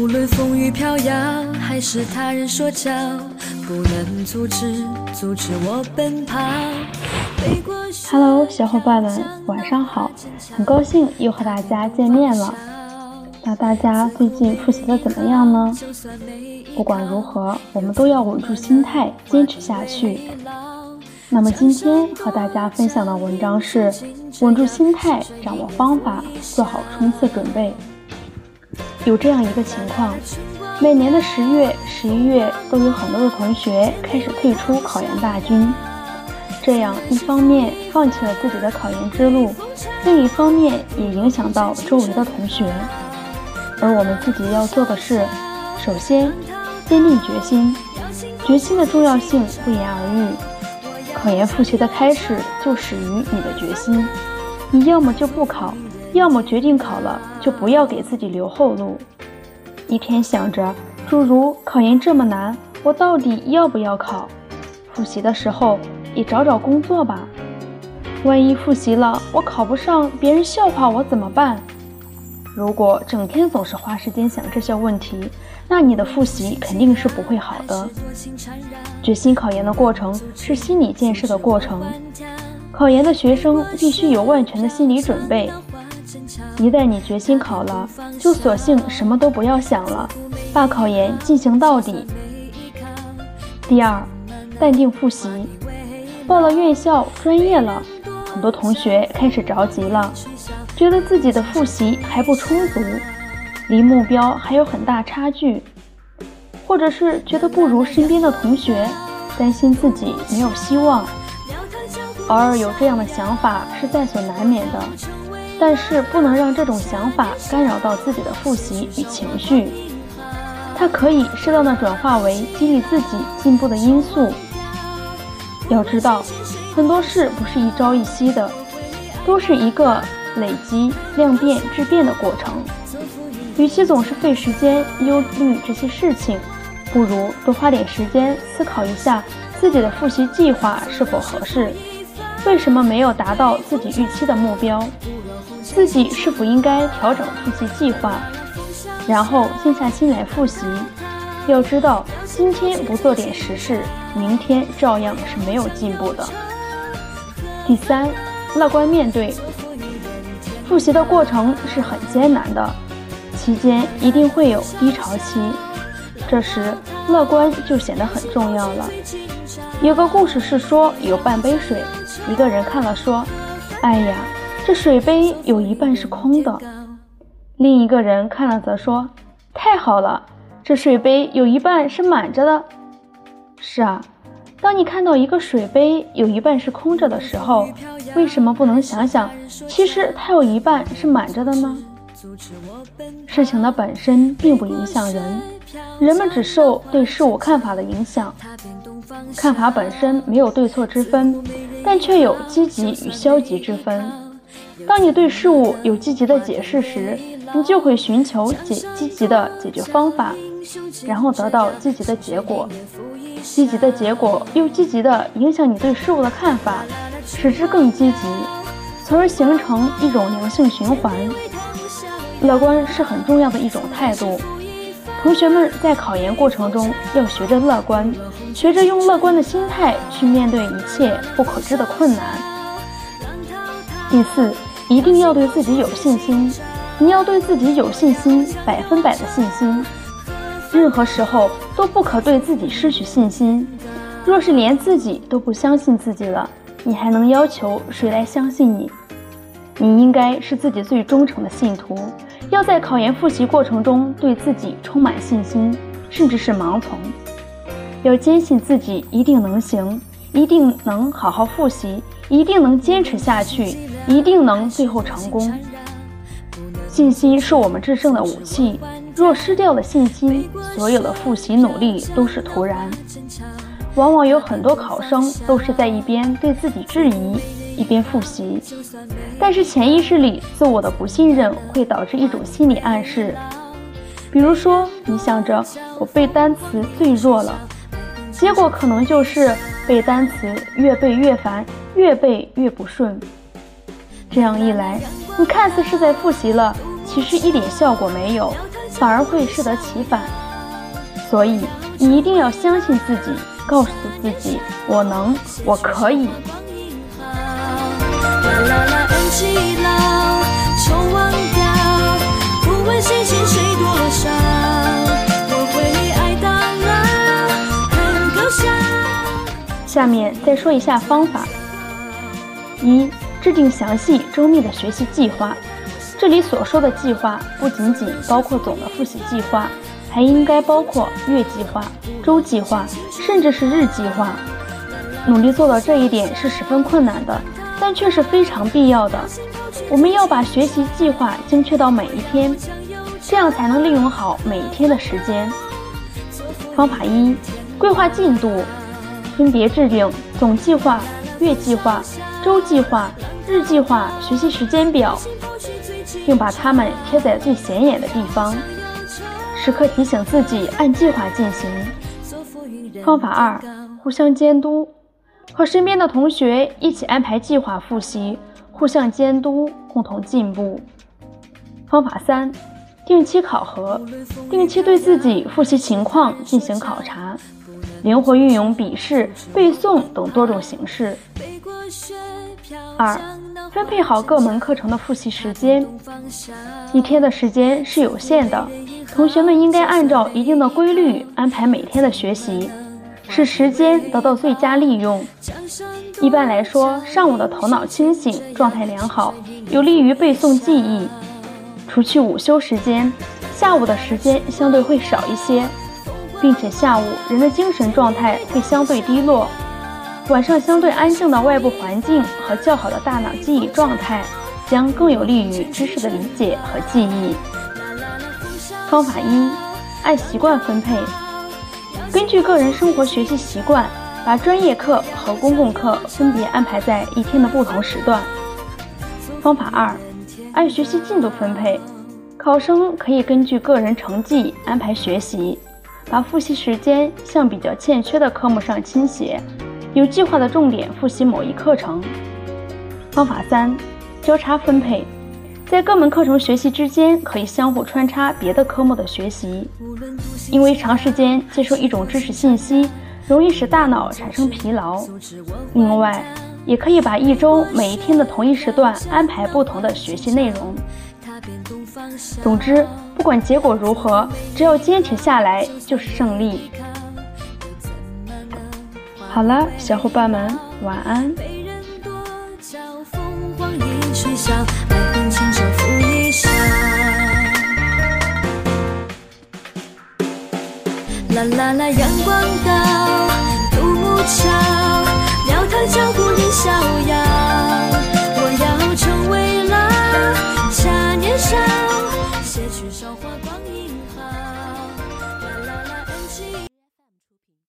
无论风雨飘摇，还是他人说教，不能阻止，阻止我奔跑。Hello，小伙伴们，晚上好！很高兴又和大家见面了。那大家最近复习的怎么样呢？不管如何，我们都要稳住心态，坚持下去。那么今天和大家分享的文章是：稳住心态，掌握方法，做好冲刺准备。有这样一个情况，每年的十月、十一月都有很多的同学开始退出考研大军。这样一方面放弃了自己的考研之路，另一方面也影响到周围的同学。而我们自己要做的是，首先坚定决心，决心的重要性不言而喻。考研复习的开始就始于你的决心，你要么就不考，要么决定考了就不要给自己留后路。一天想着诸如考研这么难，我到底要不要考？复习的时候也找找工作吧，万一复习了我考不上，别人笑话我怎么办？如果整天总是花时间想这些问题，那你的复习肯定是不会好的。决心考研的过程是心理建设的过程，考研的学生必须有万全的心理准备。一旦你决心考了，就索性什么都不要想了，把考研进行到底。第二，淡定复习。报了院校专业了，很多同学开始着急了。觉得自己的复习还不充足，离目标还有很大差距，或者是觉得不如身边的同学，担心自己没有希望。偶尔有这样的想法是在所难免的，但是不能让这种想法干扰到自己的复习与情绪。它可以适当的转化为激励自己进步的因素。要知道，很多事不是一朝一夕的，都是一个。累积量变质变的过程，与其总是费时间忧虑这些事情，不如多花点时间思考一下自己的复习计划是否合适，为什么没有达到自己预期的目标，自己是否应该调整复习计划，然后静下心来复习。要知道，今天不做点实事，明天照样是没有进步的。第三，乐观面对。复习的过程是很艰难的，期间一定会有低潮期，这时乐观就显得很重要了。有个故事是说，有半杯水，一个人看了说：“哎呀，这水杯有一半是空的。”另一个人看了则说：“太好了，这水杯有一半是满着的。”是啊。当你看到一个水杯有一半是空着的时候，为什么不能想想，其实它有一半是满着的呢？事情的本身并不影响人，人们只受对事物看法的影响。看法本身没有对错之分，但却有积极与消极之分。当你对事物有积极的解释时，你就会寻求解积极的解决方法，然后得到积极的结果。积极的结果又积极地影响你对事物的看法，使之更积极，从而形成一种良性循环。乐观是很重要的一种态度。同学们在考研过程中要学着乐观，学着用乐观的心态去面对一切不可知的困难。第四，一定要对自己有信心。你要对自己有信心，百分百的信心。任何时候都不可对自己失去信心。若是连自己都不相信自己了，你还能要求谁来相信你？你应该是自己最忠诚的信徒，要在考研复习过程中对自己充满信心，甚至是盲从。要坚信自己一定能行，一定能好好复习，一定能坚持下去，一定能最后成功。信心是我们制胜的武器。若失掉了信心，所有的复习努力都是徒然。往往有很多考生都是在一边对自己质疑，一边复习。但是潜意识里自我的不信任会导致一种心理暗示，比如说你想着我背单词最弱了，结果可能就是背单词越背越烦，越背越不顺。这样一来，你看似是在复习了，其实一点效果没有。反而会适得其反。所以，你一定要相信自己，告诉自己：我能，我可以。下面再说一下方法：一、制定详细周密的学习计划。这里所说的计划，不仅仅包括总的复习计划，还应该包括月计划、周计划，甚至是日计划。努力做到这一点是十分困难的，但却是非常必要的。我们要把学习计划精确到每一天，这样才能利用好每一天的时间。方法一：规划进度。分别制定总计划、月计划、周计划、日计划学习时间表，并把它们贴在最显眼的地方，时刻提醒自己按计划进行。方法二：互相监督，和身边的同学一起安排计划复习，互相监督，共同进步。方法三：定期考核，定期对自己复习情况进行考察。灵活运用笔试、背诵等多种形式。二、分配好各门课程的复习时间。一天的时间是有限的，同学们应该按照一定的规律安排每天的学习，使时间得到最佳利用。一般来说，上午的头脑清醒，状态良好，有利于背诵记忆。除去午休时间，下午的时间相对会少一些。并且下午人的精神状态会相对低落，晚上相对安静的外部环境和较好的大脑记忆状态，将更有利于知识的理解和记忆。方法一：按习惯分配，根据个人生活学习习惯，把专业课和公共课分别安排在一天的不同时段。方法二：按学习进度分配，考生可以根据个人成绩安排学习。把复习时间向比较欠缺的科目上倾斜，有计划的重点复习某一课程。方法三：交叉分配，在各门课程学习之间可以相互穿插别的科目的学习，因为长时间接受一种知识信息，容易使大脑产生疲劳。另外，也可以把一周每一天的同一时段安排不同的学习内容。总之，不管结果如何，只要坚持下来就是胜利。好了，小伙伴们，晚安。啦啦啦，阳光到，独木桥，庙堂江湖人逍遥。我要成为了，恰年少。